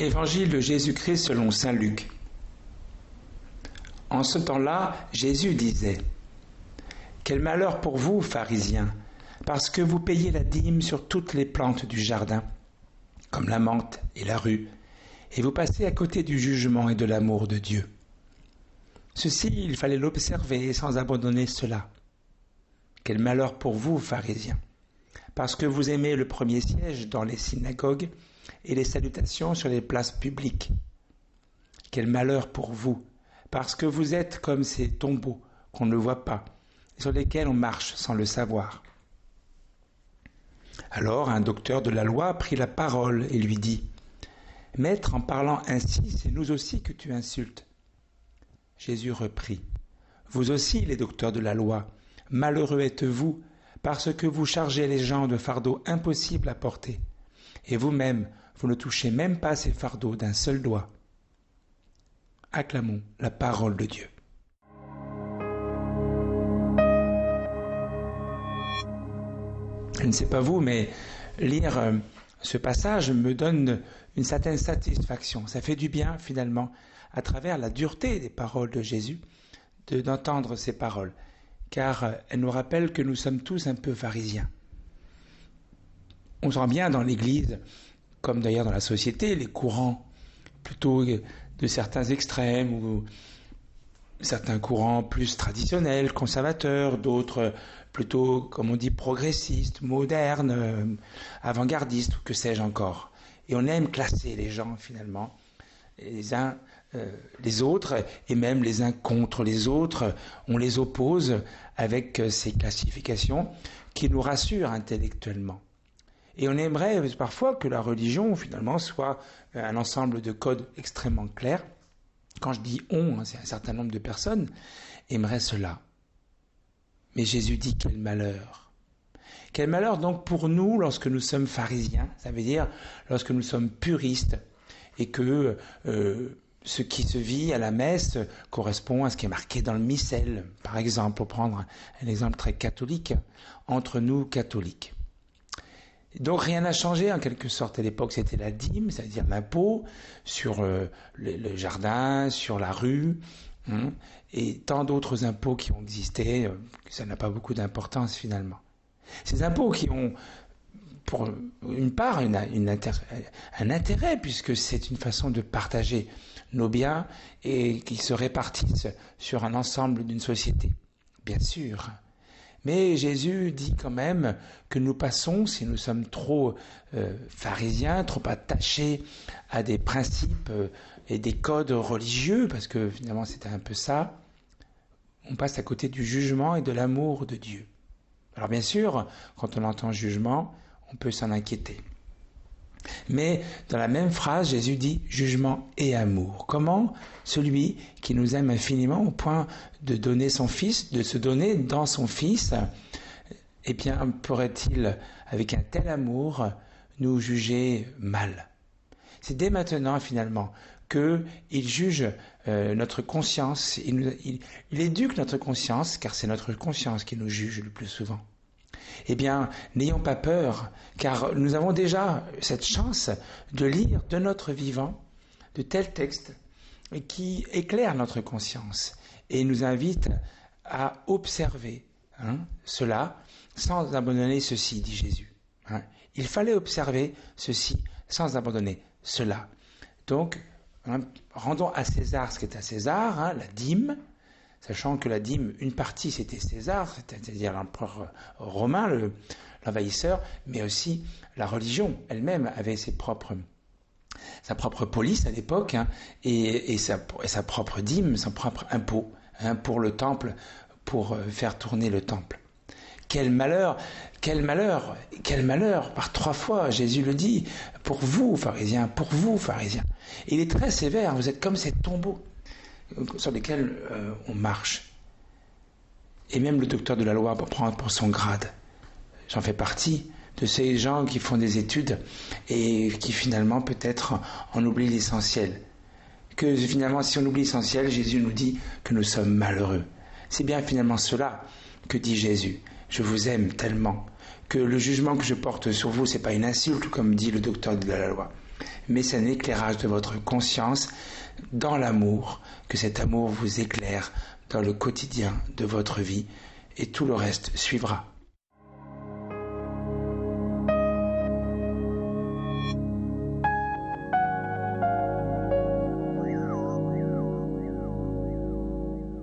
Évangile de Jésus-Christ selon Saint Luc. En ce temps-là, Jésus disait Quel malheur pour vous, pharisiens, parce que vous payez la dîme sur toutes les plantes du jardin, comme la menthe et la rue, et vous passez à côté du jugement et de l'amour de Dieu. Ceci, il fallait l'observer sans abandonner cela. Quel malheur pour vous, pharisiens, parce que vous aimez le premier siège dans les synagogues et les salutations sur les places publiques. Quel malheur pour vous, parce que vous êtes comme ces tombeaux qu'on ne voit pas, et sur lesquels on marche sans le savoir. Alors un docteur de la loi prit la parole et lui dit Maître, en parlant ainsi, c'est nous aussi que tu insultes. Jésus reprit Vous aussi, les docteurs de la loi, malheureux êtes-vous, parce que vous chargez les gens de fardeaux impossibles à porter, et vous-même, vous ne touchez même pas ces fardeaux d'un seul doigt. Acclamons la parole de Dieu. Je ne sais pas vous, mais lire euh, ce passage me donne une certaine satisfaction. Ça fait du bien finalement, à travers la dureté des paroles de Jésus, d'entendre ces paroles, car euh, elles nous rappellent que nous sommes tous un peu pharisiens. On sent bien dans l'Église, comme d'ailleurs dans la société, les courants plutôt de certains extrêmes ou certains courants plus traditionnels, conservateurs, d'autres plutôt, comme on dit, progressistes, modernes, euh, avant-gardistes, ou que sais-je encore. Et on aime classer les gens finalement, les uns euh, les autres, et même les uns contre les autres. On les oppose avec euh, ces classifications qui nous rassurent intellectuellement. Et on aimerait parfois que la religion, finalement, soit un ensemble de codes extrêmement clairs. Quand je dis on, hein, c'est un certain nombre de personnes, aimeraient cela. Mais Jésus dit quel malheur. Quel malheur donc pour nous lorsque nous sommes pharisiens, ça veut dire lorsque nous sommes puristes et que euh, ce qui se vit à la messe correspond à ce qui est marqué dans le missel, par exemple, pour prendre un exemple très catholique, entre nous catholiques. Donc rien n'a changé en quelque sorte. À l'époque, c'était la dîme, c'est-à-dire l'impôt sur euh, le, jardin, sur la rue, hein, et tant d'autres impôts qui ont existé, euh, ça n'a pas beaucoup d'importance finalement. Ces impôts qui ont pour une part un intérêt, puisque c'est une façon de partager nos biens et qui se répartissent sur un ensemble d'une société. Bien sûr. Mais Jésus dit quand même que nous passons, si nous sommes trop euh, pharisiens, trop attachés à des principes euh, et des codes religieux, parce que finalement c'était un peu ça, on passe à côté du jugement et de l'amour de Dieu. Alors bien sûr, quand on entend jugement, on peut s'en inquiéter. Mais dans la même phrase, Jésus dit jugement et amour. Comment celui qui nous aime infiniment au point de donner son Fils, de se donner dans son Fils, eh bien, pourrait-il, avec un tel amour, nous juger mal? C'est dès maintenant, finalement, que il juge euh, notre conscience, il éduque notre conscience, car c'est notre conscience qui nous juge le plus souvent. Eh bien, n'ayons pas peur, car nous avons déjà cette chance de lire de notre vivant de tels textes qui éclairent notre conscience et nous invitent à observer hein, cela sans abandonner ceci, dit Jésus. Hein. Il fallait observer ceci sans abandonner cela. Donc, hein, rendons à César ce qui est à César, la dîme, sachant que la dîme, une partie c'était César, c'est-à-dire l'empereur romain, l'envahisseur, mais aussi la religion elle-même avait ses propres sa propre police à l'époque hein, et, sa, propre dîme, son propre impôt hein, pour le temple, pour euh, faire tourner le temple. Quel malheur, quel malheur, quel malheur, par trois fois, Jésus le dit, pour vous, pharisiens, pour vous, pharisiens. il est très sévère, vous êtes comme ces tombeaux sur lesquels euh, on marche. Et même le docteur de la loi pour prendre pour son grade. J'en fais partie de ces gens qui font des études et qui finalement peut-être en oublient l'essentiel. Que finalement si on oublie l'essentiel, Jésus nous dit que nous sommes malheureux. C'est bien finalement cela que dit Jésus. Je vous aime tellement que le jugement que je porte sur vous, c'est pas une insulte comme dit le docteur de la loi, mais c'est un éclairage de votre conscience dans l'amour, que cet amour vous éclaire dans le quotidien de votre vie, et tout le reste suivra.